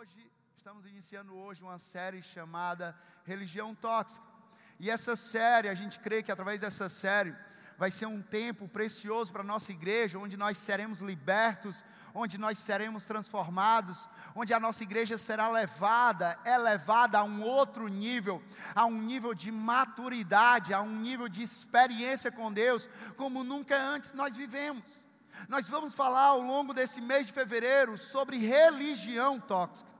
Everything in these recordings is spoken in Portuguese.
hoje, estamos iniciando hoje uma série chamada Religião Tóxica. E essa série, a gente crê que através dessa série vai ser um tempo precioso para a nossa igreja, onde nós seremos libertos, onde nós seremos transformados, onde a nossa igreja será levada, elevada a um outro nível, a um nível de maturidade, a um nível de experiência com Deus, como nunca antes nós vivemos. Nós vamos falar ao longo desse mês de fevereiro sobre religião tóxica.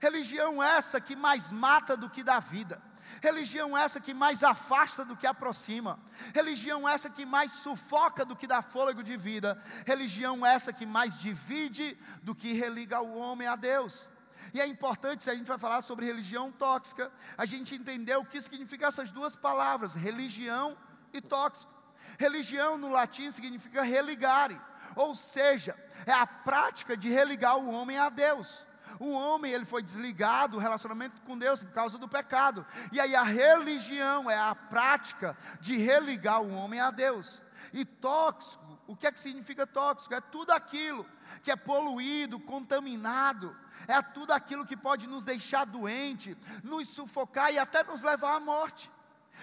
Religião essa que mais mata do que dá vida. Religião essa que mais afasta do que aproxima. Religião essa que mais sufoca do que dá fôlego de vida. Religião essa que mais divide do que religa o homem a Deus. E é importante, se a gente vai falar sobre religião tóxica, a gente entender o que significa essas duas palavras, religião e tóxico. Religião no latim significa religare, ou seja, é a prática de religar o homem a Deus. O homem ele foi desligado do relacionamento com Deus por causa do pecado. E aí a religião é a prática de religar o homem a Deus. E tóxico, o que é que significa tóxico? É tudo aquilo que é poluído, contaminado, é tudo aquilo que pode nos deixar doente, nos sufocar e até nos levar à morte.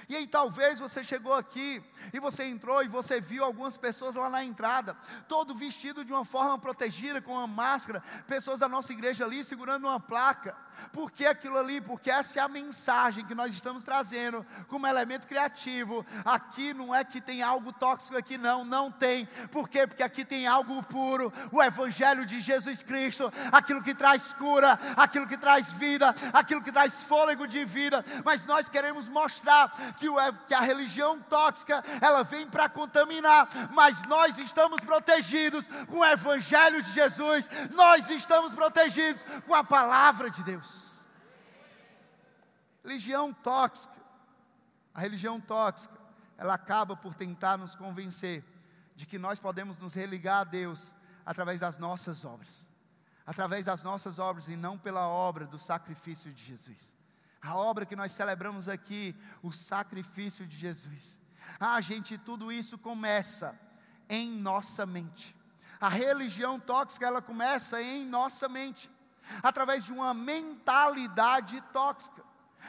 E aí talvez você chegou aqui e você entrou e você viu algumas pessoas lá na entrada, todo vestido de uma forma protegida, com uma máscara, pessoas da nossa igreja ali segurando uma placa. Por que aquilo ali? Porque essa é a mensagem que nós estamos trazendo como elemento criativo. Aqui não é que tem algo tóxico aqui, não, não tem. Por quê? Porque aqui tem algo puro, o Evangelho de Jesus Cristo, aquilo que traz cura, aquilo que traz vida, aquilo que traz fôlego de vida. Mas nós queremos mostrar que, o, que a religião tóxica, ela vem para contaminar, mas nós estamos protegidos com o Evangelho de Jesus, nós estamos protegidos com a palavra de Deus. Religião tóxica, a religião tóxica, ela acaba por tentar nos convencer de que nós podemos nos religar a Deus através das nossas obras, através das nossas obras e não pela obra do sacrifício de Jesus a obra que nós celebramos aqui, o sacrifício de Jesus. Ah, gente, tudo isso começa em nossa mente. A religião tóxica, ela começa em nossa mente, através de uma mentalidade tóxica.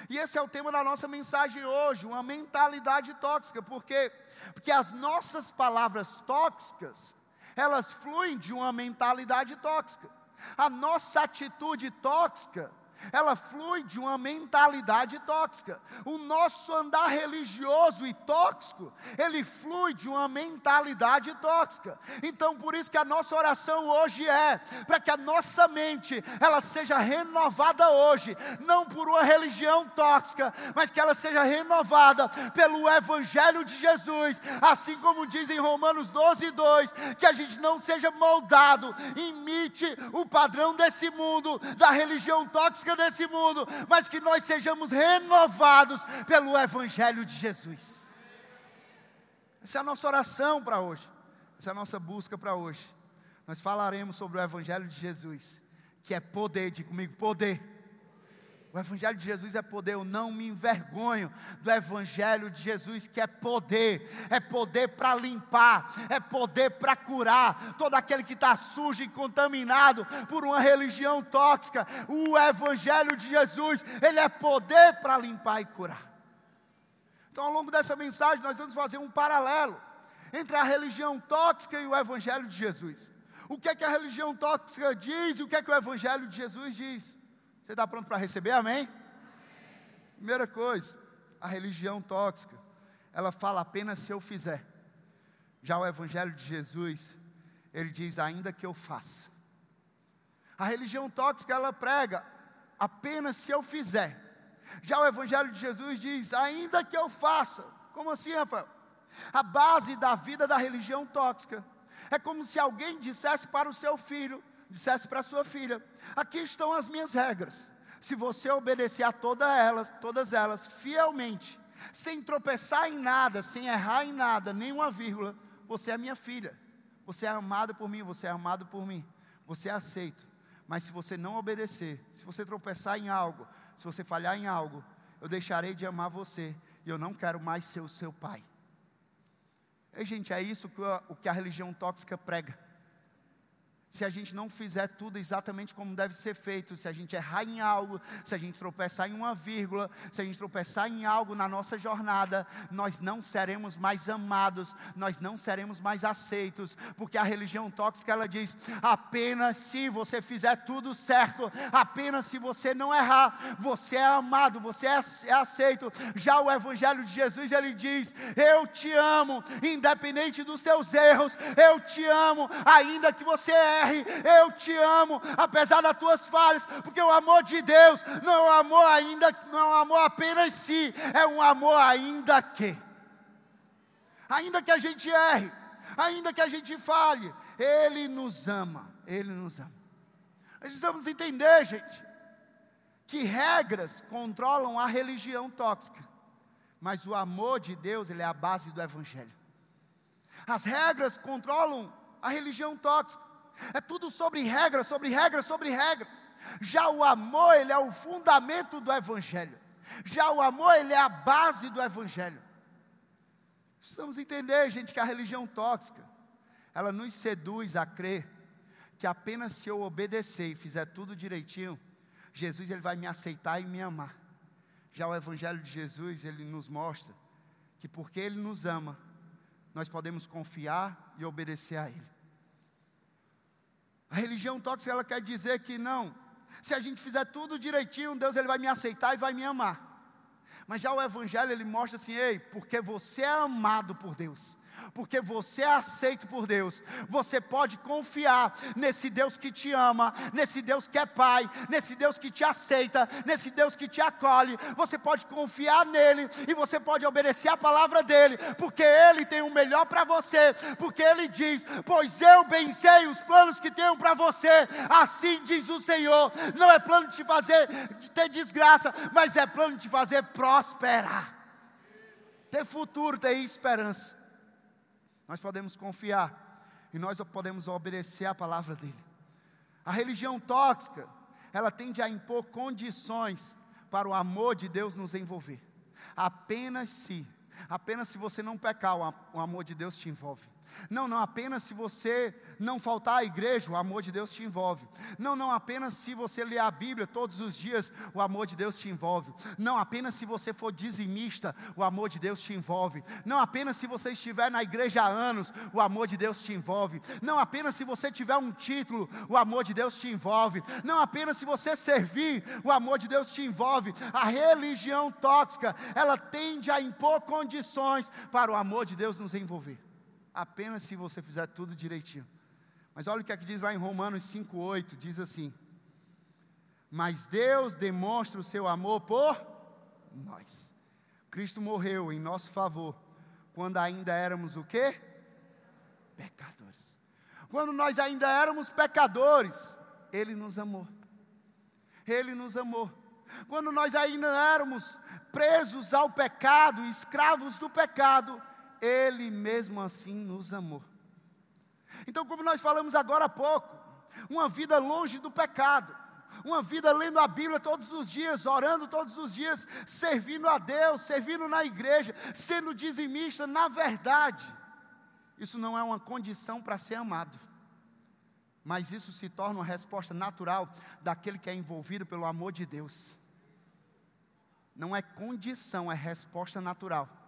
E esse é o tema da nossa mensagem hoje, uma mentalidade tóxica, por quê? Porque as nossas palavras tóxicas, elas fluem de uma mentalidade tóxica. A nossa atitude tóxica ela flui de uma mentalidade tóxica. O nosso andar religioso e tóxico, ele flui de uma mentalidade tóxica. Então, por isso que a nossa oração hoje é para que a nossa mente ela seja renovada hoje, não por uma religião tóxica, mas que ela seja renovada pelo evangelho de Jesus, assim como diz em Romanos 12, 2, que a gente não seja moldado, imite o padrão desse mundo, da religião tóxica desse mundo, mas que nós sejamos renovados pelo Evangelho de Jesus. Essa é a nossa oração para hoje, essa é a nossa busca para hoje. Nós falaremos sobre o Evangelho de Jesus, que é poder, diga comigo, poder o Evangelho de Jesus é poder, eu não me envergonho do Evangelho de Jesus, que é poder, é poder para limpar, é poder para curar todo aquele que está sujo e contaminado por uma religião tóxica. O Evangelho de Jesus, ele é poder para limpar e curar. Então, ao longo dessa mensagem, nós vamos fazer um paralelo entre a religião tóxica e o Evangelho de Jesus. O que é que a religião tóxica diz e o que é que o Evangelho de Jesus diz? Você está pronto para receber? Amém? Primeira coisa, a religião tóxica, ela fala apenas se eu fizer. Já o Evangelho de Jesus, ele diz ainda que eu faça. A religião tóxica, ela prega apenas se eu fizer. Já o Evangelho de Jesus diz ainda que eu faça. Como assim, Rafael? A base da vida da religião tóxica é como se alguém dissesse para o seu filho: dissesse para sua filha: Aqui estão as minhas regras. Se você obedecer a todas elas, todas elas fielmente, sem tropeçar em nada, sem errar em nada, nenhuma vírgula, você é minha filha. Você é amada por mim, você é amado por mim. Você é aceito. Mas se você não obedecer, se você tropeçar em algo, se você falhar em algo, eu deixarei de amar você e eu não quero mais ser o seu pai. E gente, é isso que o que a religião tóxica prega. Se a gente não fizer tudo exatamente como deve ser feito, se a gente errar em algo, se a gente tropeçar em uma vírgula, se a gente tropeçar em algo na nossa jornada, nós não seremos mais amados, nós não seremos mais aceitos, porque a religião tóxica ela diz: apenas se você fizer tudo certo, apenas se você não errar, você é amado, você é, é aceito. Já o evangelho de Jesus ele diz: eu te amo, independente dos teus erros, eu te amo, ainda que você erre eu te amo, apesar das tuas falhas, porque o amor de Deus não é um amor ainda, não é um amor apenas si, é um amor ainda que. Ainda que a gente erre, ainda que a gente falhe, Ele nos ama, Ele nos ama. Nós precisamos entender, gente, que regras controlam a religião tóxica, mas o amor de Deus, ele é a base do Evangelho. As regras controlam a religião tóxica, é tudo sobre regra, sobre regra, sobre regra. Já o amor, ele é o fundamento do Evangelho. Já o amor, ele é a base do Evangelho. Precisamos entender, gente, que a religião tóxica, ela nos seduz a crer que apenas se eu obedecer e fizer tudo direitinho, Jesus ele vai me aceitar e me amar. Já o Evangelho de Jesus, ele nos mostra que porque ele nos ama, nós podemos confiar e obedecer a ele. A religião tóxica ela quer dizer que não. Se a gente fizer tudo direitinho, Deus ele vai me aceitar e vai me amar. Mas já o evangelho ele mostra assim, ei, porque você é amado por Deus porque você é aceito por Deus, você pode confiar nesse Deus que te ama, nesse Deus que é Pai, nesse Deus que te aceita, nesse Deus que te acolhe. Você pode confiar nele e você pode obedecer a palavra dele, porque ele tem o melhor para você, porque ele diz: Pois eu bem sei os planos que tenho para você, assim diz o Senhor. Não é plano de te fazer de ter desgraça, mas é plano de te fazer prosperar, ter futuro, ter esperança nós podemos confiar e nós podemos obedecer a palavra dele. A religião tóxica, ela tende a impor condições para o amor de Deus nos envolver. Apenas se, apenas se você não pecar, o amor de Deus te envolve. Não, não apenas se você não faltar à igreja, o amor de Deus te envolve. Não, não apenas se você ler a Bíblia todos os dias, o amor de Deus te envolve. Não apenas se você for dizimista, o amor de Deus te envolve. Não apenas se você estiver na igreja há anos, o amor de Deus te envolve. Não apenas se você tiver um título, o amor de Deus te envolve. Não apenas se você servir, o amor de Deus te envolve. A religião tóxica, ela tende a impor condições para o amor de Deus nos envolver apenas se você fizer tudo direitinho. Mas olha o que é que diz lá em Romanos 5,8: diz assim: Mas Deus demonstra o seu amor por nós. Cristo morreu em nosso favor, quando ainda éramos o quê? Pecadores. Quando nós ainda éramos pecadores, Ele nos amou. Ele nos amou. Quando nós ainda éramos presos ao pecado, escravos do pecado, ele mesmo assim nos amou. Então, como nós falamos agora há pouco, uma vida longe do pecado, uma vida lendo a Bíblia todos os dias, orando todos os dias, servindo a Deus, servindo na igreja, sendo dizimista, na verdade, isso não é uma condição para ser amado, mas isso se torna uma resposta natural daquele que é envolvido pelo amor de Deus. Não é condição, é resposta natural.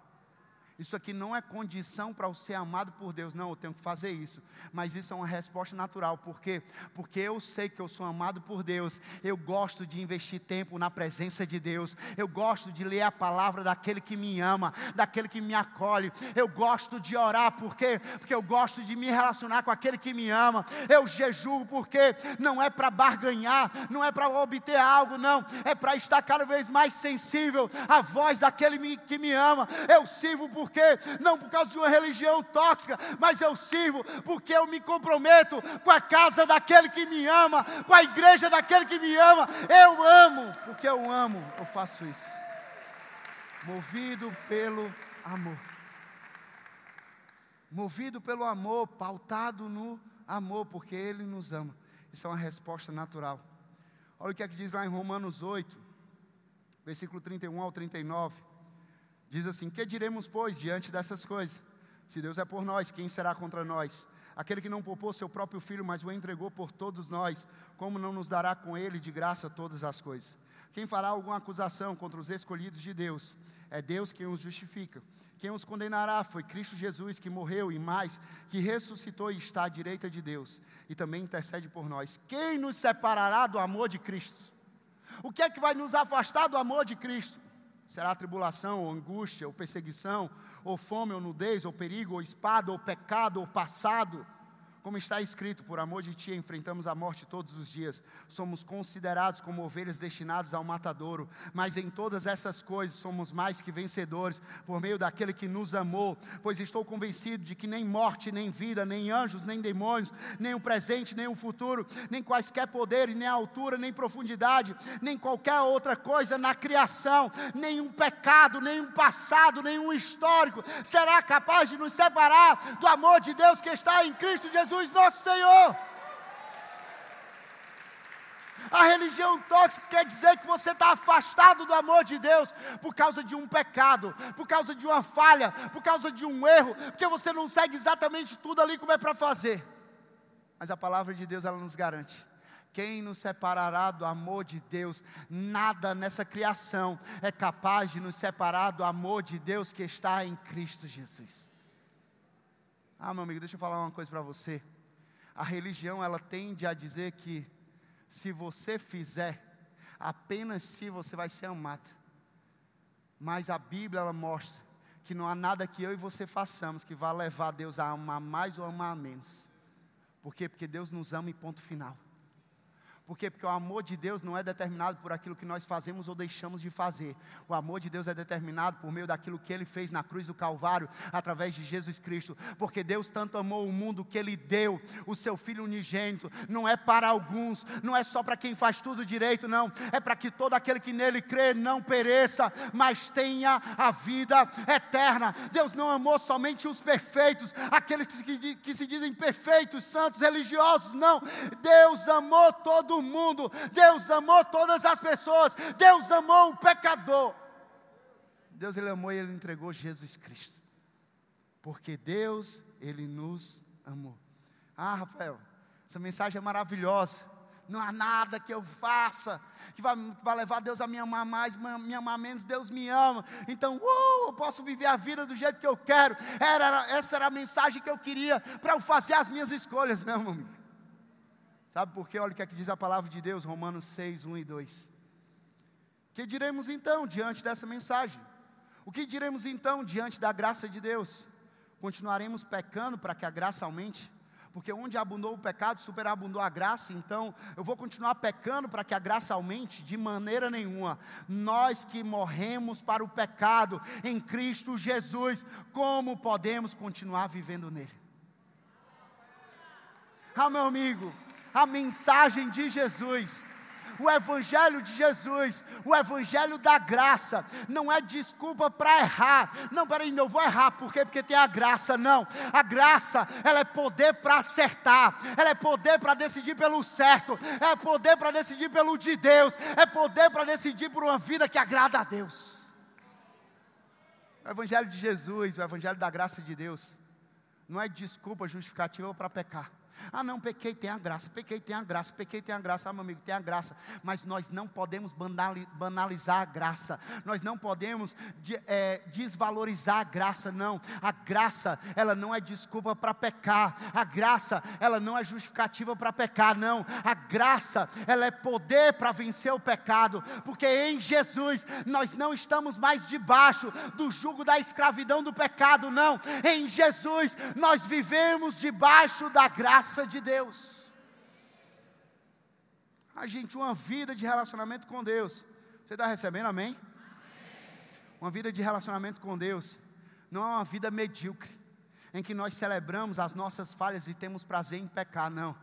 Isso aqui não é condição para o ser amado por Deus. Não, eu tenho que fazer isso. Mas isso é uma resposta natural. Por quê? Porque eu sei que eu sou amado por Deus. Eu gosto de investir tempo na presença de Deus. Eu gosto de ler a palavra daquele que me ama, daquele que me acolhe. Eu gosto de orar. Por quê? Porque eu gosto de me relacionar com aquele que me ama. Eu jejuo porque não é para barganhar, não é para obter algo, não. É para estar cada vez mais sensível à voz daquele que me ama. Eu sirvo por quê? Não por causa de uma religião tóxica, mas eu sirvo porque eu me comprometo com a casa daquele que me ama, com a igreja daquele que me ama. Eu amo, porque eu amo, eu faço isso. Movido pelo amor. Movido pelo amor, pautado no amor, porque Ele nos ama. Isso é uma resposta natural. Olha o que é que diz lá em Romanos 8, versículo 31 ao 39. Diz assim: Que diremos, pois, diante dessas coisas? Se Deus é por nós, quem será contra nós? Aquele que não poupou seu próprio filho, mas o entregou por todos nós, como não nos dará com ele de graça todas as coisas? Quem fará alguma acusação contra os escolhidos de Deus? É Deus quem os justifica. Quem os condenará foi Cristo Jesus, que morreu e mais, que ressuscitou e está à direita de Deus, e também intercede por nós. Quem nos separará do amor de Cristo? O que é que vai nos afastar do amor de Cristo? Será tribulação, ou angústia, ou perseguição, ou fome, ou nudez, ou perigo, ou espada, ou pecado, ou passado, como está escrito, por amor de ti enfrentamos a morte todos os dias. Somos considerados como ovelhas destinadas ao matadouro, mas em todas essas coisas somos mais que vencedores por meio daquele que nos amou. Pois estou convencido de que nem morte, nem vida, nem anjos, nem demônios, nem o presente, nem o futuro, nem quaisquer poderes, nem altura, nem profundidade, nem qualquer outra coisa na criação, nenhum pecado, nenhum passado, nenhum histórico será capaz de nos separar do amor de Deus que está em Cristo Jesus Jesus nosso Senhor. A religião tóxica quer dizer que você está afastado do amor de Deus por causa de um pecado, por causa de uma falha, por causa de um erro, porque você não segue exatamente tudo ali como é para fazer. Mas a palavra de Deus ela nos garante. Quem nos separará do amor de Deus? Nada nessa criação é capaz de nos separar do amor de Deus que está em Cristo Jesus. Ah, meu amigo, deixa eu falar uma coisa para você. A religião, ela tende a dizer que se você fizer, apenas se você vai ser amado. Mas a Bíblia, ela mostra que não há nada que eu e você façamos que vá levar Deus a amar mais ou amar menos. Por quê? Porque Deus nos ama e ponto final. Por quê? Porque o amor de Deus não é determinado por aquilo que nós fazemos ou deixamos de fazer. O amor de Deus é determinado por meio daquilo que Ele fez na cruz do Calvário, através de Jesus Cristo. Porque Deus tanto amou o mundo que Ele deu o Seu Filho unigênito. Não é para alguns, não é só para quem faz tudo direito, não. É para que todo aquele que nele crê não pereça, mas tenha a vida eterna. Deus não amou somente os perfeitos, aqueles que se, que se dizem perfeitos, santos, religiosos, não. Deus amou todo mundo. Deus amou todas as pessoas. Deus amou o pecador. Deus ele amou e ele entregou Jesus Cristo. Porque Deus ele nos amou. Ah, Rafael, essa mensagem é maravilhosa. Não há nada que eu faça que vai, vai levar Deus a me amar mais, me amar menos. Deus me ama. Então, uh, eu posso viver a vida do jeito que eu quero. Era, essa era a mensagem que eu queria para eu fazer as minhas escolhas, meu amigo. Sabe por quê? Olha o que, é que diz a palavra de Deus, Romanos 6, 1 e 2. Que diremos então diante dessa mensagem? O que diremos então diante da graça de Deus? Continuaremos pecando para que a graça aumente? Porque onde abundou o pecado, superabundou a graça, então eu vou continuar pecando para que a graça aumente? De maneira nenhuma. Nós que morremos para o pecado em Cristo Jesus, como podemos continuar vivendo nele? Ah, meu amigo, a mensagem de Jesus. O Evangelho de Jesus, o Evangelho da graça, não é desculpa para errar. Não, peraí, não vou errar, por quê? Porque tem a graça, não. A graça, ela é poder para acertar, ela é poder para decidir pelo certo, é poder para decidir pelo de Deus, é poder para decidir por uma vida que agrada a Deus. O Evangelho de Jesus, o Evangelho da graça de Deus, não é desculpa justificativa para pecar. Ah, não, pequei, tem a graça, pequei, tem a graça, pequei, tem a graça, ah, meu amigo, tem a graça, mas nós não podemos banalizar a graça, nós não podemos é, desvalorizar a graça, não. A graça, ela não é desculpa para pecar, a graça, ela não é justificativa para pecar, não. A graça, ela é poder para vencer o pecado, porque em Jesus nós não estamos mais debaixo do jugo da escravidão do pecado, não. Em Jesus nós vivemos debaixo da graça graça de Deus. A gente, uma vida de relacionamento com Deus. Você está recebendo, amém? amém? Uma vida de relacionamento com Deus não é uma vida medíocre, em que nós celebramos as nossas falhas e temos prazer em pecar, não.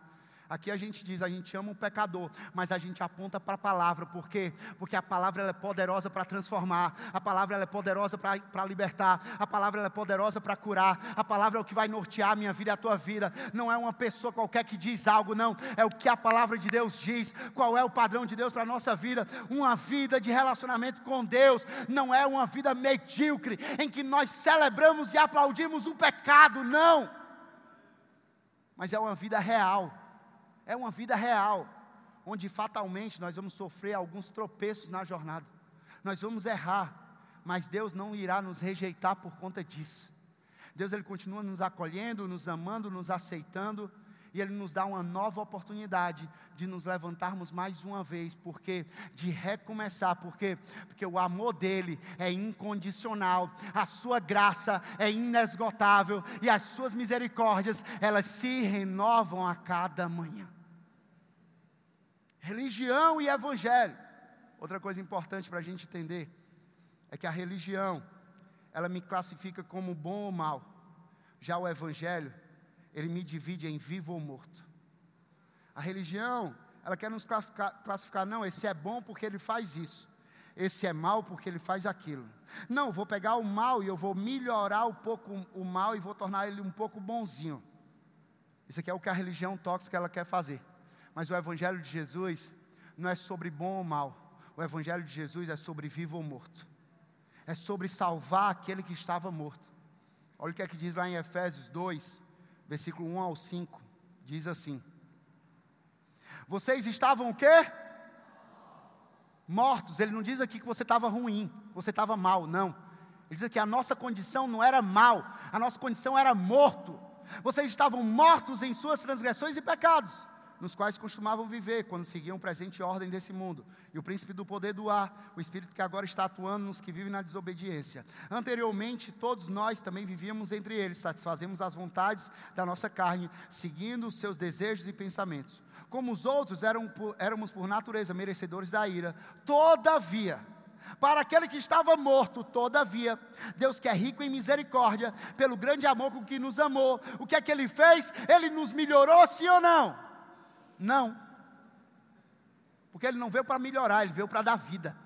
Aqui a gente diz, a gente ama o pecador, mas a gente aponta para a palavra, por quê? Porque a palavra é poderosa para transformar, a palavra é poderosa para libertar, a palavra é poderosa para curar, a palavra é o que vai nortear a minha vida e a tua vida. Não é uma pessoa qualquer que diz algo, não, é o que a palavra de Deus diz, qual é o padrão de Deus para a nossa vida. Uma vida de relacionamento com Deus não é uma vida medíocre, em que nós celebramos e aplaudimos o pecado, não mas é uma vida real. É uma vida real, onde fatalmente nós vamos sofrer alguns tropeços na jornada. Nós vamos errar, mas Deus não irá nos rejeitar por conta disso. Deus ele continua nos acolhendo, nos amando, nos aceitando, e Ele nos dá uma nova oportunidade de nos levantarmos mais uma vez, porque de recomeçar, porque porque o amor dele é incondicional, a sua graça é inesgotável e as suas misericórdias elas se renovam a cada manhã. Religião e evangelho. Outra coisa importante para a gente entender é que a religião ela me classifica como bom ou mal. Já o evangelho ele me divide em vivo ou morto. A religião, ela quer nos classificar, classificar, não, esse é bom porque ele faz isso. Esse é mal porque ele faz aquilo. Não, vou pegar o mal e eu vou melhorar um pouco o mal e vou tornar ele um pouco bonzinho. Isso aqui é o que a religião tóxica ela quer fazer. Mas o evangelho de Jesus não é sobre bom ou mal. O evangelho de Jesus é sobre vivo ou morto. É sobre salvar aquele que estava morto. Olha o que é que diz lá em Efésios 2, versículo 1 ao 5, diz assim: Vocês estavam o quê? Mortos. Ele não diz aqui que você estava ruim, você estava mal, não. Ele diz que a nossa condição não era mal, a nossa condição era morto. Vocês estavam mortos em suas transgressões e pecados nos quais costumavam viver quando seguiam presente ordem desse mundo, e o príncipe do poder do ar, o espírito que agora está atuando nos que vivem na desobediência. Anteriormente, todos nós também vivíamos entre eles, satisfazemos as vontades da nossa carne, seguindo os seus desejos e pensamentos. Como os outros eram, éramos por natureza merecedores da ira, todavia, para aquele que estava morto, todavia, Deus que é rico em misericórdia, pelo grande amor com que nos amou, o que é que ele fez? Ele nos melhorou, sim ou não? Não. Porque ele não veio para melhorar, ele veio para dar vida.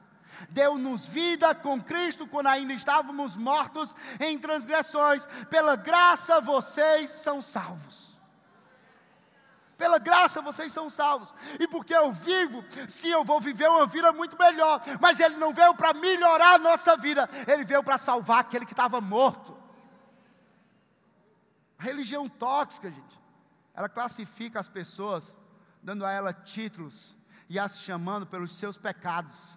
Deu-nos vida com Cristo quando ainda estávamos mortos em transgressões. Pela graça vocês são salvos. Pela graça vocês são salvos. E porque eu vivo, sim, eu vou viver uma vida muito melhor. Mas Ele não veio para melhorar a nossa vida, Ele veio para salvar aquele que estava morto. A religião tóxica, gente, ela classifica as pessoas dando a ela títulos e as chamando pelos seus pecados.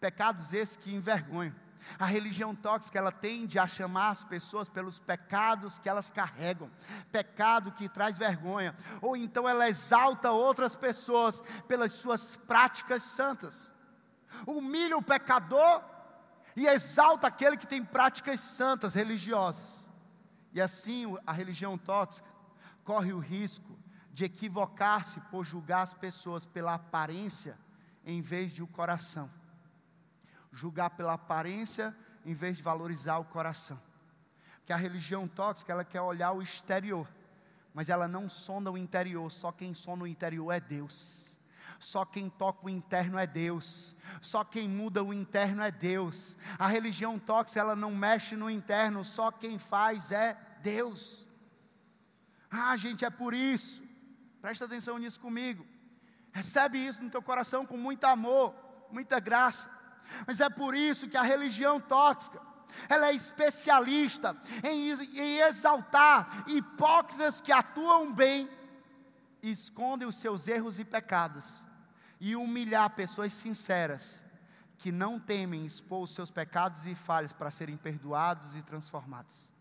Pecados esses que envergonham. A religião tóxica, ela tende a chamar as pessoas pelos pecados que elas carregam, pecado que traz vergonha, ou então ela exalta outras pessoas pelas suas práticas santas. Humilha o pecador e exalta aquele que tem práticas santas religiosas. E assim a religião tóxica corre o risco de equivocar-se por julgar as pessoas pela aparência em vez de o coração. Julgar pela aparência em vez de valorizar o coração. Que a religião tóxica, ela quer olhar o exterior, mas ela não sonda o interior, só quem sonda o interior é Deus. Só quem toca o interno é Deus. Só quem muda o interno é Deus. A religião tóxica, ela não mexe no interno, só quem faz é Deus. Ah, gente, é por isso Presta atenção nisso comigo. Recebe isso no teu coração com muito amor, muita graça. Mas é por isso que a religião tóxica, ela é especialista em, em exaltar hipócritas que atuam bem, escondem os seus erros e pecados, e humilhar pessoas sinceras que não temem expor os seus pecados e falhas para serem perdoados e transformados.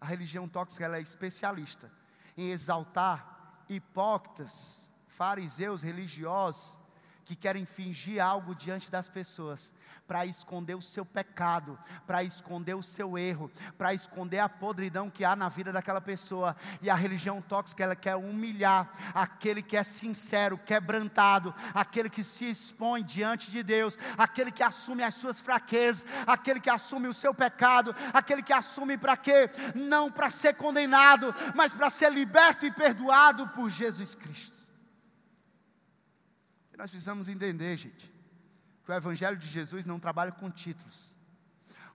A religião tóxica ela é especialista em exaltar hipócritas, fariseus religiosos, que querem fingir algo diante das pessoas, para esconder o seu pecado, para esconder o seu erro, para esconder a podridão que há na vida daquela pessoa. E a religião tóxica, ela quer humilhar aquele que é sincero, quebrantado, aquele que se expõe diante de Deus, aquele que assume as suas fraquezas, aquele que assume o seu pecado, aquele que assume para quê? Não para ser condenado, mas para ser liberto e perdoado por Jesus Cristo. Nós precisamos entender, gente, que o Evangelho de Jesus não trabalha com títulos,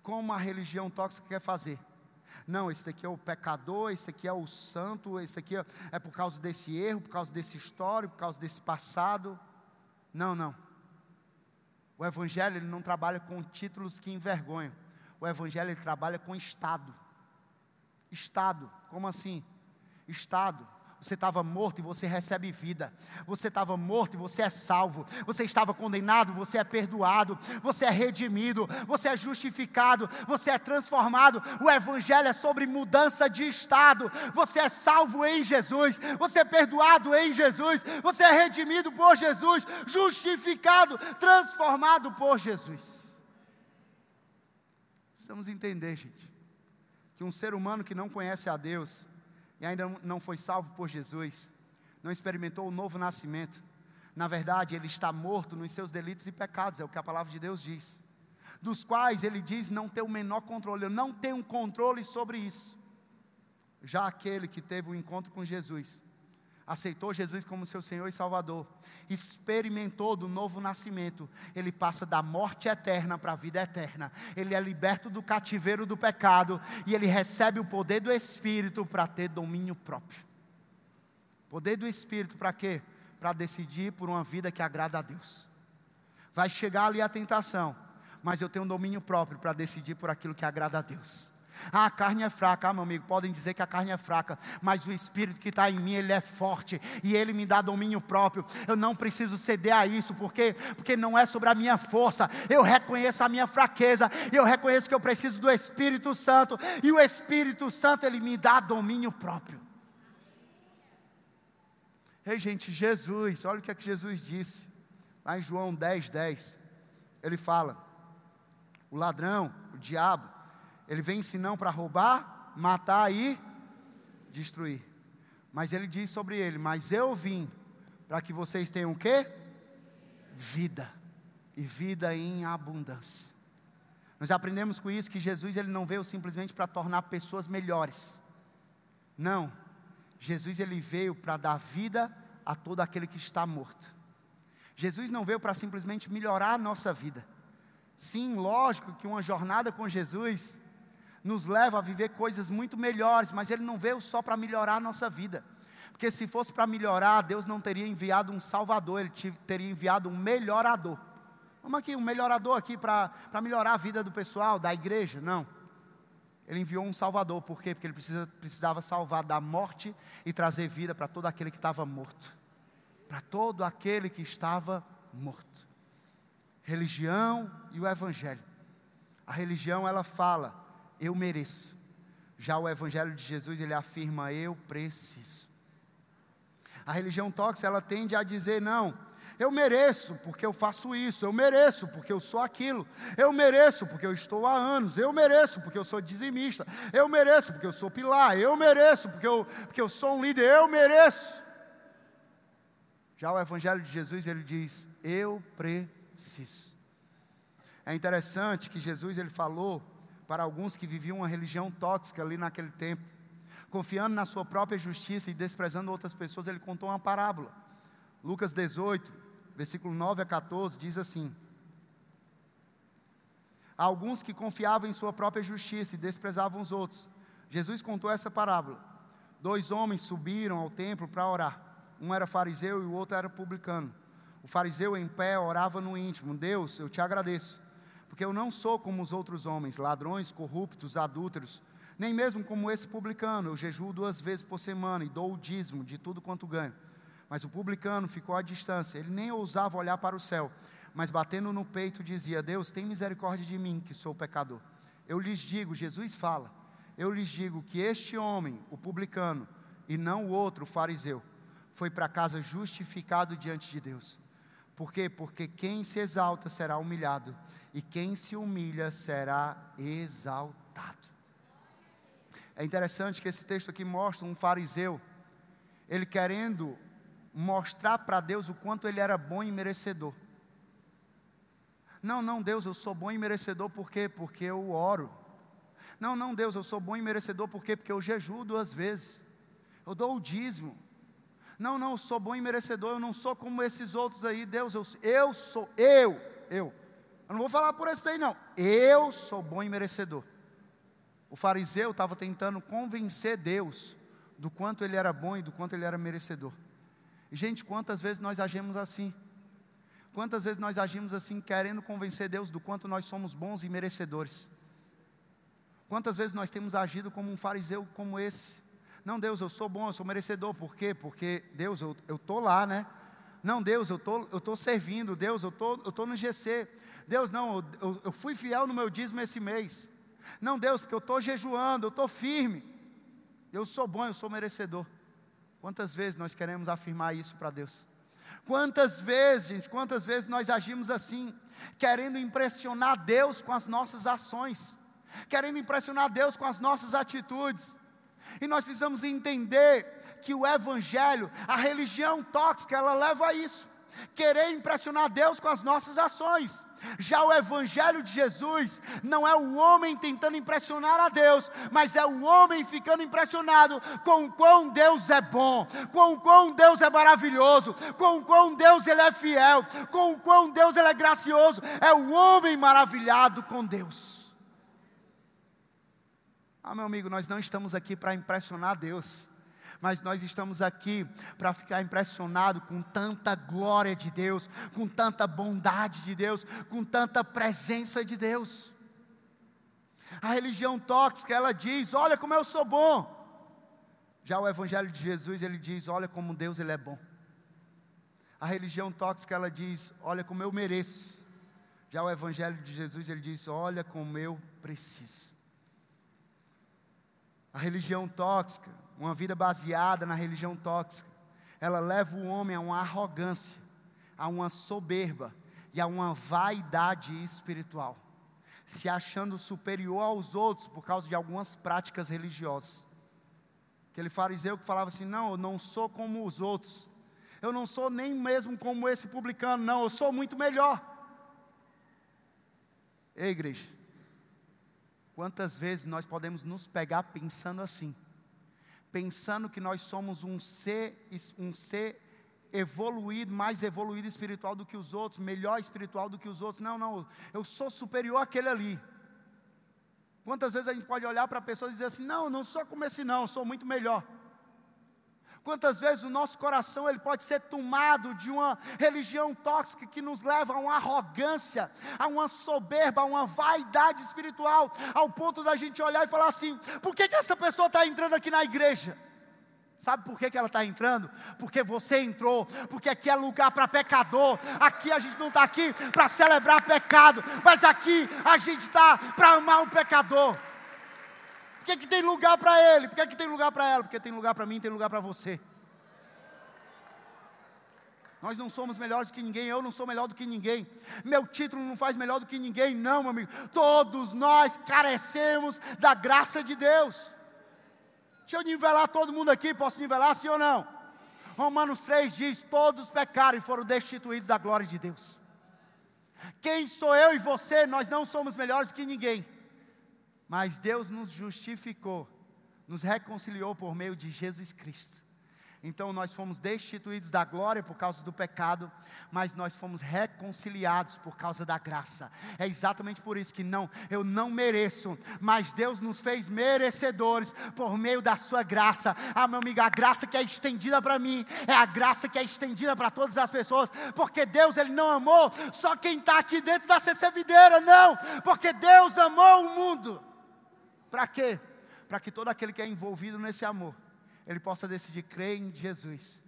como a religião tóxica quer fazer. Não, esse aqui é o pecador, esse aqui é o santo, esse aqui é, é por causa desse erro, por causa desse histórico, por causa desse passado. Não, não. O Evangelho ele não trabalha com títulos que envergonham. O Evangelho ele trabalha com Estado. Estado, como assim? Estado. Você estava morto e você recebe vida. Você estava morto e você é salvo. Você estava condenado, você é perdoado. Você é redimido. Você é justificado. Você é transformado. O Evangelho é sobre mudança de estado. Você é salvo em Jesus. Você é perdoado em Jesus. Você é redimido por Jesus. Justificado, transformado por Jesus. Precisamos entender, gente, que um ser humano que não conhece a Deus, e ainda não foi salvo por Jesus, não experimentou o novo nascimento, na verdade, ele está morto nos seus delitos e pecados, é o que a palavra de Deus diz, dos quais ele diz não ter o menor controle, eu não tenho controle sobre isso. Já aquele que teve o um encontro com Jesus, aceitou Jesus como seu Senhor e Salvador, experimentou do novo nascimento, ele passa da morte eterna para a vida eterna, ele é liberto do cativeiro do pecado e ele recebe o poder do Espírito para ter domínio próprio. Poder do Espírito para quê? Para decidir por uma vida que agrada a Deus. Vai chegar ali a tentação, mas eu tenho um domínio próprio para decidir por aquilo que agrada a Deus. Ah, a carne é fraca, ah, meu amigo, podem dizer que a carne é fraca, mas o Espírito que está em mim, ele é forte e ele me dá domínio próprio. Eu não preciso ceder a isso, porque porque não é sobre a minha força. Eu reconheço a minha fraqueza, eu reconheço que eu preciso do Espírito Santo e o Espírito Santo ele me dá domínio próprio. Ei, gente, Jesus, olha o que é que Jesus disse lá em João 10, 10. Ele fala: o ladrão, o diabo, ele vem senão para roubar, matar e destruir. Mas ele diz sobre ele: Mas eu vim para que vocês tenham o quê? Vida. E vida em abundância. Nós aprendemos com isso que Jesus ele não veio simplesmente para tornar pessoas melhores. Não. Jesus ele veio para dar vida a todo aquele que está morto. Jesus não veio para simplesmente melhorar a nossa vida. Sim, lógico que uma jornada com Jesus nos leva a viver coisas muito melhores, mas Ele não veio só para melhorar a nossa vida. Porque se fosse para melhorar, Deus não teria enviado um Salvador, Ele teria enviado um melhorador. Vamos aqui, um melhorador aqui para melhorar a vida do pessoal, da igreja? Não. Ele enviou um Salvador, por quê? Porque ele precisa, precisava salvar da morte e trazer vida para todo aquele que estava morto. Para todo aquele que estava morto. Religião e o Evangelho. A religião, ela fala eu mereço. Já o Evangelho de Jesus, ele afirma, eu preciso. A religião tóxica, ela tende a dizer, não, eu mereço porque eu faço isso, eu mereço porque eu sou aquilo, eu mereço porque eu estou há anos, eu mereço porque eu sou dizimista, eu mereço porque eu sou pilar, eu mereço porque eu, porque eu sou um líder, eu mereço. Já o Evangelho de Jesus, ele diz, eu preciso. É interessante que Jesus, ele falou para alguns que viviam uma religião tóxica ali naquele tempo. Confiando na sua própria justiça e desprezando outras pessoas, ele contou uma parábola. Lucas 18, versículo 9 a 14, diz assim: alguns que confiavam em sua própria justiça e desprezavam os outros. Jesus contou essa parábola. Dois homens subiram ao templo para orar. Um era fariseu e o outro era publicano. O fariseu em pé orava no íntimo: Deus, eu te agradeço porque eu não sou como os outros homens, ladrões, corruptos, adúlteros, nem mesmo como esse publicano. Eu jejuo duas vezes por semana e dou o dízimo de tudo quanto ganho. Mas o publicano ficou à distância, ele nem ousava olhar para o céu, mas batendo no peito dizia: Deus, tem misericórdia de mim, que sou pecador. Eu lhes digo, Jesus fala, eu lhes digo que este homem, o publicano, e não o outro, o fariseu, foi para casa justificado diante de Deus. Por quê? Porque quem se exalta será humilhado, e quem se humilha será exaltado. É interessante que esse texto aqui mostra um fariseu, ele querendo mostrar para Deus o quanto ele era bom e merecedor. Não, não, Deus, eu sou bom e merecedor por quê? Porque eu oro. Não, não, Deus, eu sou bom e merecedor por quê? Porque eu jejuo duas vezes. Eu dou o dízimo. Não, não, eu sou bom e merecedor, eu não sou como esses outros aí, Deus, eu, eu sou, eu, eu. Eu não vou falar por esse aí, não. Eu sou bom e merecedor. O fariseu estava tentando convencer Deus do quanto ele era bom e do quanto ele era merecedor. E, gente, quantas vezes nós agimos assim? Quantas vezes nós agimos assim, querendo convencer Deus do quanto nós somos bons e merecedores? Quantas vezes nós temos agido como um fariseu como esse? Não, Deus, eu sou bom, eu sou merecedor. Por quê? Porque, Deus, eu estou lá, né? Não, Deus, eu tô, estou tô servindo. Deus, eu tô, estou tô no GC. Deus, não, eu, eu fui fiel no meu dízimo esse mês. Não, Deus, porque eu estou jejuando, eu estou firme. Eu sou bom, eu sou merecedor. Quantas vezes nós queremos afirmar isso para Deus? Quantas vezes, gente, quantas vezes nós agimos assim, querendo impressionar Deus com as nossas ações, querendo impressionar Deus com as nossas atitudes. E nós precisamos entender que o Evangelho, a religião tóxica, ela leva a isso querer impressionar Deus com as nossas ações. Já o Evangelho de Jesus não é o homem tentando impressionar a Deus, mas é o homem ficando impressionado com o quão Deus é bom, com o quão Deus é maravilhoso, com o quão Deus ele é fiel, com o quão Deus ele é gracioso. É o homem maravilhado com Deus. Ah, meu amigo, nós não estamos aqui para impressionar Deus mas nós estamos aqui para ficar impressionado com tanta glória de Deus, com tanta bondade de Deus, com tanta presença de Deus. A religião tóxica, ela diz: "Olha como eu sou bom". Já o evangelho de Jesus, ele diz: "Olha como Deus ele é bom". A religião tóxica, ela diz: "Olha como eu mereço". Já o evangelho de Jesus, ele diz: "Olha como eu preciso". A religião tóxica, uma vida baseada na religião tóxica, ela leva o homem a uma arrogância, a uma soberba e a uma vaidade espiritual, se achando superior aos outros por causa de algumas práticas religiosas. Aquele fariseu que falava assim: Não, eu não sou como os outros, eu não sou nem mesmo como esse publicano, não, eu sou muito melhor. Ei, igreja, quantas vezes nós podemos nos pegar pensando assim? pensando que nós somos um ser, um ser evoluído, mais evoluído espiritual do que os outros, melhor espiritual do que os outros. Não, não, eu sou superior àquele ali. Quantas vezes a gente pode olhar para pessoas e dizer assim: não, não sou como esse, não, sou muito melhor. Quantas vezes o nosso coração ele pode ser tomado de uma religião tóxica que nos leva a uma arrogância, a uma soberba, a uma vaidade espiritual, ao ponto da gente olhar e falar assim: por que, que essa pessoa está entrando aqui na igreja? Sabe por que, que ela está entrando? Porque você entrou, porque aqui é lugar para pecador. Aqui a gente não está aqui para celebrar pecado, mas aqui a gente está para amar o pecador. Por que, que tem lugar para ele? Por que, que tem lugar para ela? Porque tem lugar para mim, tem lugar para você. Nós não somos melhores do que ninguém, eu não sou melhor do que ninguém. Meu título não faz melhor do que ninguém, não, meu amigo. Todos nós carecemos da graça de Deus. Deixa eu nivelar todo mundo aqui, posso nivelar sim ou não? Romanos 3 diz: Todos pecaram e foram destituídos da glória de Deus. Quem sou eu e você? Nós não somos melhores do que ninguém. Mas Deus nos justificou, nos reconciliou por meio de Jesus Cristo. Então nós fomos destituídos da glória por causa do pecado, mas nós fomos reconciliados por causa da graça. É exatamente por isso que não, eu não mereço, mas Deus nos fez merecedores por meio da sua graça. Ah, meu amigo, a graça que é estendida para mim é a graça que é estendida para todas as pessoas, porque Deus ele não amou só quem está aqui dentro da CC Videira, não, porque Deus amou o mundo. Para quê? Para que todo aquele que é envolvido nesse amor, ele possa decidir crer em Jesus.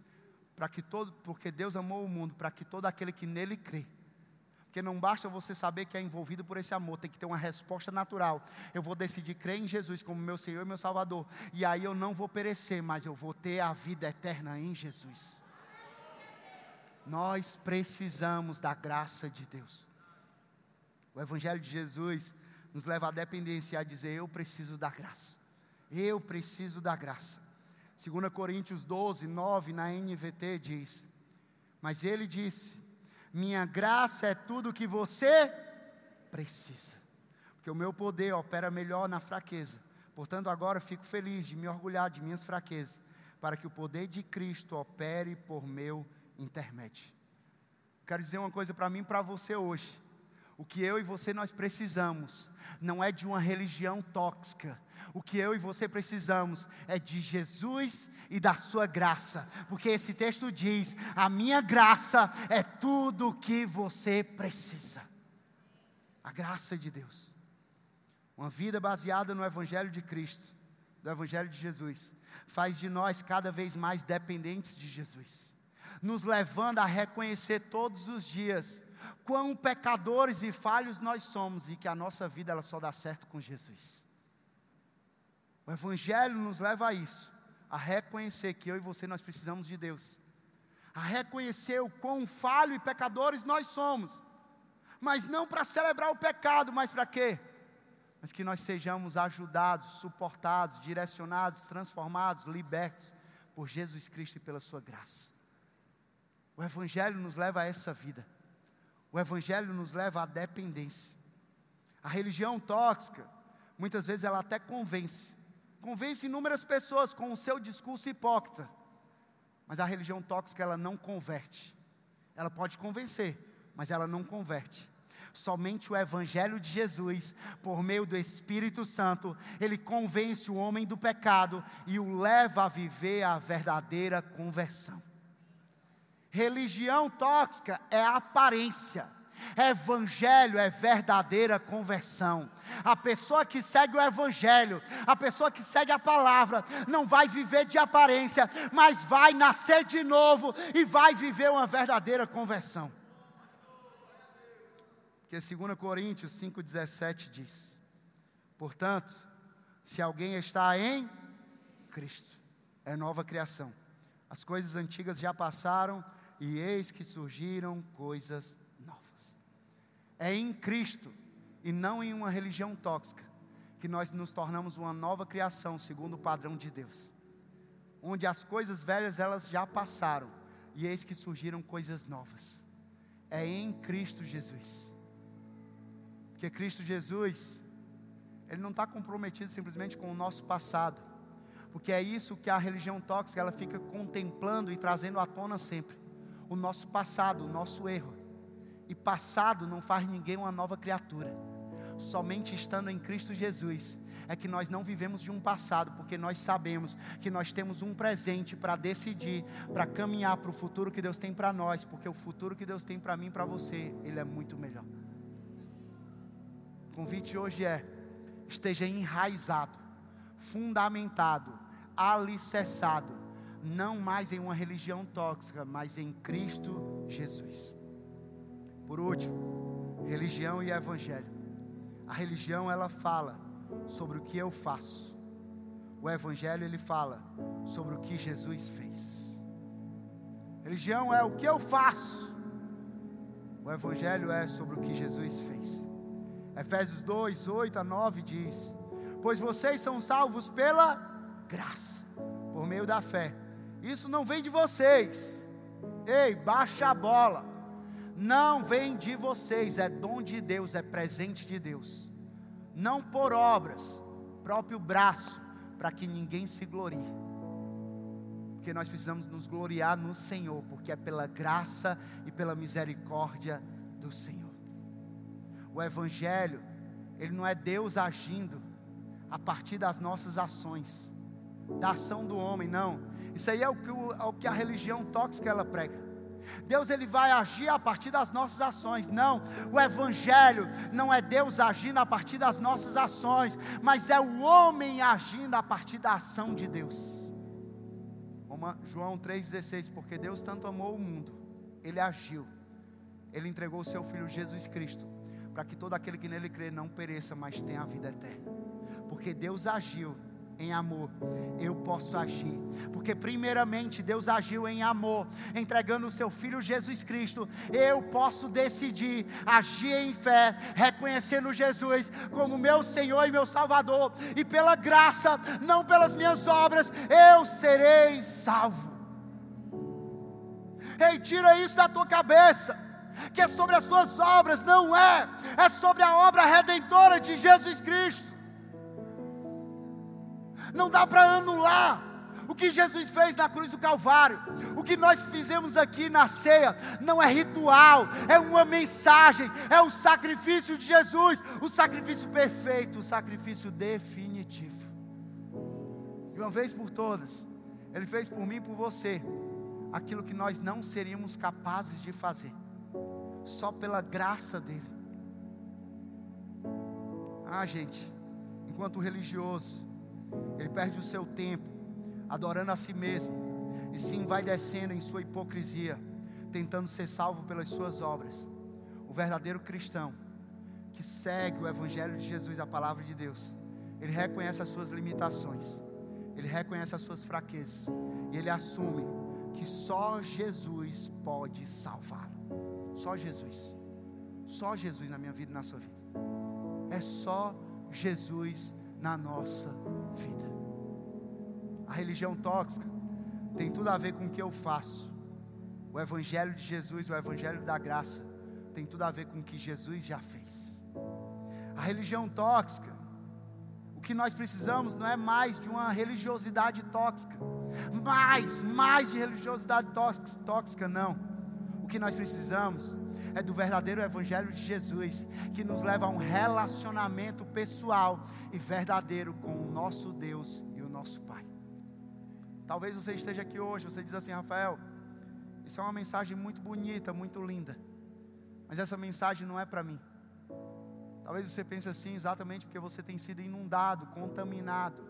Para que todo, porque Deus amou o mundo, para que todo aquele que nele crê. Porque não basta você saber que é envolvido por esse amor, tem que ter uma resposta natural. Eu vou decidir crer em Jesus como meu Senhor e meu Salvador. E aí eu não vou perecer, mas eu vou ter a vida eterna em Jesus. Nós precisamos da graça de Deus. O Evangelho de Jesus nos leva à dependência, a dizer: Eu preciso da graça. Eu preciso da graça. 2 Coríntios 12, 9, na NVT diz: Mas ele disse: Minha graça é tudo o que você precisa, porque o meu poder opera melhor na fraqueza. Portanto, agora fico feliz de me orgulhar de minhas fraquezas, para que o poder de Cristo opere por meu intermédio. Quero dizer uma coisa para mim e para você hoje. O que eu e você nós precisamos não é de uma religião tóxica. O que eu e você precisamos é de Jesus e da Sua graça, porque esse texto diz: a minha graça é tudo o que você precisa. A graça de Deus. Uma vida baseada no Evangelho de Cristo do Evangelho de Jesus faz de nós cada vez mais dependentes de Jesus, nos levando a reconhecer todos os dias quão pecadores e falhos nós somos e que a nossa vida ela só dá certo com Jesus. O Evangelho nos leva a isso, a reconhecer que eu e você nós precisamos de Deus, a reconhecer o quão falho e pecadores nós somos, mas não para celebrar o pecado, mas para quê? Mas que nós sejamos ajudados, suportados, direcionados, transformados, libertos por Jesus Cristo e pela Sua graça. O Evangelho nos leva a essa vida. O Evangelho nos leva à dependência. A religião tóxica, muitas vezes ela até convence, convence inúmeras pessoas com o seu discurso hipócrita, mas a religião tóxica ela não converte. Ela pode convencer, mas ela não converte. Somente o Evangelho de Jesus, por meio do Espírito Santo, ele convence o homem do pecado e o leva a viver a verdadeira conversão. Religião tóxica é aparência. Evangelho é verdadeira conversão. A pessoa que segue o Evangelho, a pessoa que segue a palavra, não vai viver de aparência, mas vai nascer de novo e vai viver uma verdadeira conversão. Porque 2 Coríntios 5,17 diz: Portanto, se alguém está em Cristo, é nova criação. As coisas antigas já passaram e eis que surgiram coisas é em Cristo e não em uma religião tóxica que nós nos tornamos uma nova criação segundo o padrão de Deus. Onde as coisas velhas elas já passaram e eis que surgiram coisas novas. É em Cristo Jesus. Porque Cristo Jesus, Ele não está comprometido simplesmente com o nosso passado. Porque é isso que a religião tóxica ela fica contemplando e trazendo à tona sempre. O nosso passado, o nosso erro. E passado não faz ninguém uma nova criatura. Somente estando em Cristo Jesus é que nós não vivemos de um passado, porque nós sabemos que nós temos um presente para decidir, para caminhar para o futuro que Deus tem para nós, porque o futuro que Deus tem para mim e para você, ele é muito melhor. O convite hoje é: esteja enraizado, fundamentado, alicerçado, não mais em uma religião tóxica, mas em Cristo Jesus. Por último, religião e evangelho. A religião ela fala sobre o que eu faço. O evangelho ele fala sobre o que Jesus fez. Religião é o que eu faço. O evangelho é sobre o que Jesus fez. Efésios 2, 8 a 9 diz: Pois vocês são salvos pela graça, por meio da fé. Isso não vem de vocês. Ei, baixa a bola não vem de vocês, é dom de Deus, é presente de Deus. Não por obras, próprio braço, para que ninguém se glorie. Porque nós precisamos nos gloriar no Senhor, porque é pela graça e pela misericórdia do Senhor. O Evangelho, ele não é Deus agindo a partir das nossas ações, da ação do homem, não. Isso aí é o que, é o que a religião tóxica ela prega. Deus ele vai agir a partir das nossas ações. Não, o evangelho não é Deus agindo a partir das nossas ações, mas é o homem agindo a partir da ação de Deus. João 3:16, porque Deus tanto amou o mundo, ele agiu. Ele entregou o seu filho Jesus Cristo, para que todo aquele que nele crê não pereça, mas tenha a vida eterna. Porque Deus agiu em amor, eu posso agir. Porque, primeiramente, Deus agiu em amor, entregando o seu Filho Jesus Cristo. Eu posso decidir agir em fé, reconhecendo Jesus como meu Senhor e meu Salvador, e pela graça, não pelas minhas obras, eu serei salvo. Ei, tira isso da tua cabeça que é sobre as tuas obras, não é, é sobre a obra redentora de Jesus Cristo não dá para anular o que Jesus fez na cruz do Calvário, o que nós fizemos aqui na ceia, não é ritual, é uma mensagem, é o sacrifício de Jesus, o sacrifício perfeito, o sacrifício definitivo. De uma vez por todas, Ele fez por mim e por você aquilo que nós não seríamos capazes de fazer, só pela graça dEle. Ah, gente, enquanto religioso, ele perde o seu tempo adorando a si mesmo, e vai descendo em sua hipocrisia, tentando ser salvo pelas suas obras. O verdadeiro cristão, que segue o Evangelho de Jesus, a palavra de Deus, ele reconhece as suas limitações, ele reconhece as suas fraquezas, e ele assume que só Jesus pode salvá-lo. Só Jesus. Só Jesus na minha vida e na sua vida. É só Jesus na nossa vida. A religião tóxica tem tudo a ver com o que eu faço. O Evangelho de Jesus, o Evangelho da graça, tem tudo a ver com o que Jesus já fez. A religião tóxica, o que nós precisamos não é mais de uma religiosidade tóxica, mais, mais de religiosidade tóxica, tóxica não. O que nós precisamos é do verdadeiro Evangelho de Jesus, que nos leva a um relacionamento pessoal e verdadeiro com o nosso Deus e o nosso Pai. Talvez você esteja aqui hoje, você diz assim, Rafael, isso é uma mensagem muito bonita, muito linda, mas essa mensagem não é para mim. Talvez você pense assim exatamente porque você tem sido inundado, contaminado,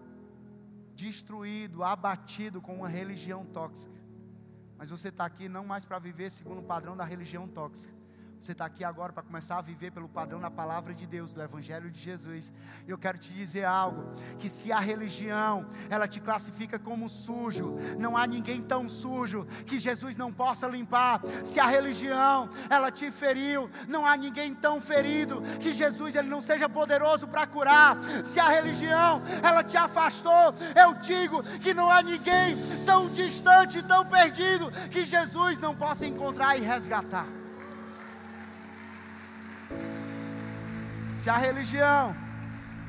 destruído, abatido com uma religião tóxica. Mas você está aqui não mais para viver segundo o padrão da religião tóxica, você está aqui agora para começar a viver pelo padrão da palavra de Deus, do Evangelho de Jesus. Eu quero te dizer algo: que se a religião ela te classifica como sujo, não há ninguém tão sujo que Jesus não possa limpar. Se a religião ela te feriu, não há ninguém tão ferido que Jesus ele não seja poderoso para curar. Se a religião ela te afastou, eu digo que não há ninguém tão distante, tão perdido que Jesus não possa encontrar e resgatar. Se a religião,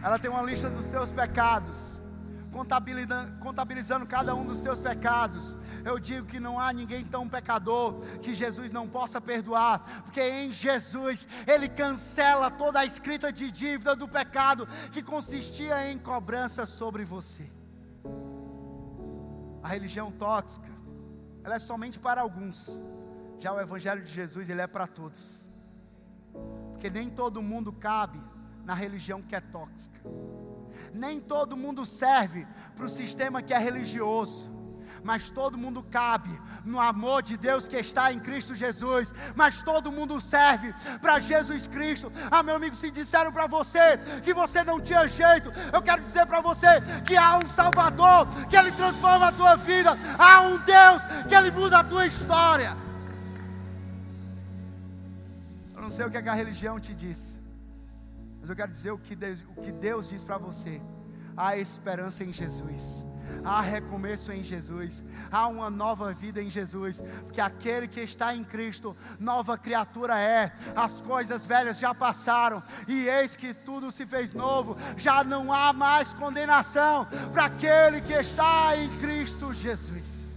ela tem uma lista dos seus pecados, contabilizando, contabilizando cada um dos seus pecados, eu digo que não há ninguém tão pecador que Jesus não possa perdoar, porque em Jesus Ele cancela toda a escrita de dívida do pecado que consistia em cobrança sobre você. A religião tóxica, ela é somente para alguns, já o Evangelho de Jesus, ele é para todos. Porque nem todo mundo cabe na religião que é tóxica. Nem todo mundo serve para o sistema que é religioso mas todo mundo cabe no amor de Deus que está em Cristo Jesus, mas todo mundo serve para Jesus Cristo. Ah, meu amigo, se disseram para você que você não tinha jeito, eu quero dizer para você que há um Salvador, que Ele transforma a tua vida, há um Deus que Ele muda a tua história não sei o que, é que a religião te disse, mas eu quero dizer o que Deus, o que Deus diz para você. Há esperança em Jesus, há recomeço em Jesus, há uma nova vida em Jesus, porque aquele que está em Cristo, nova criatura é, as coisas velhas já passaram, e eis que tudo se fez novo, já não há mais condenação para aquele que está em Cristo Jesus.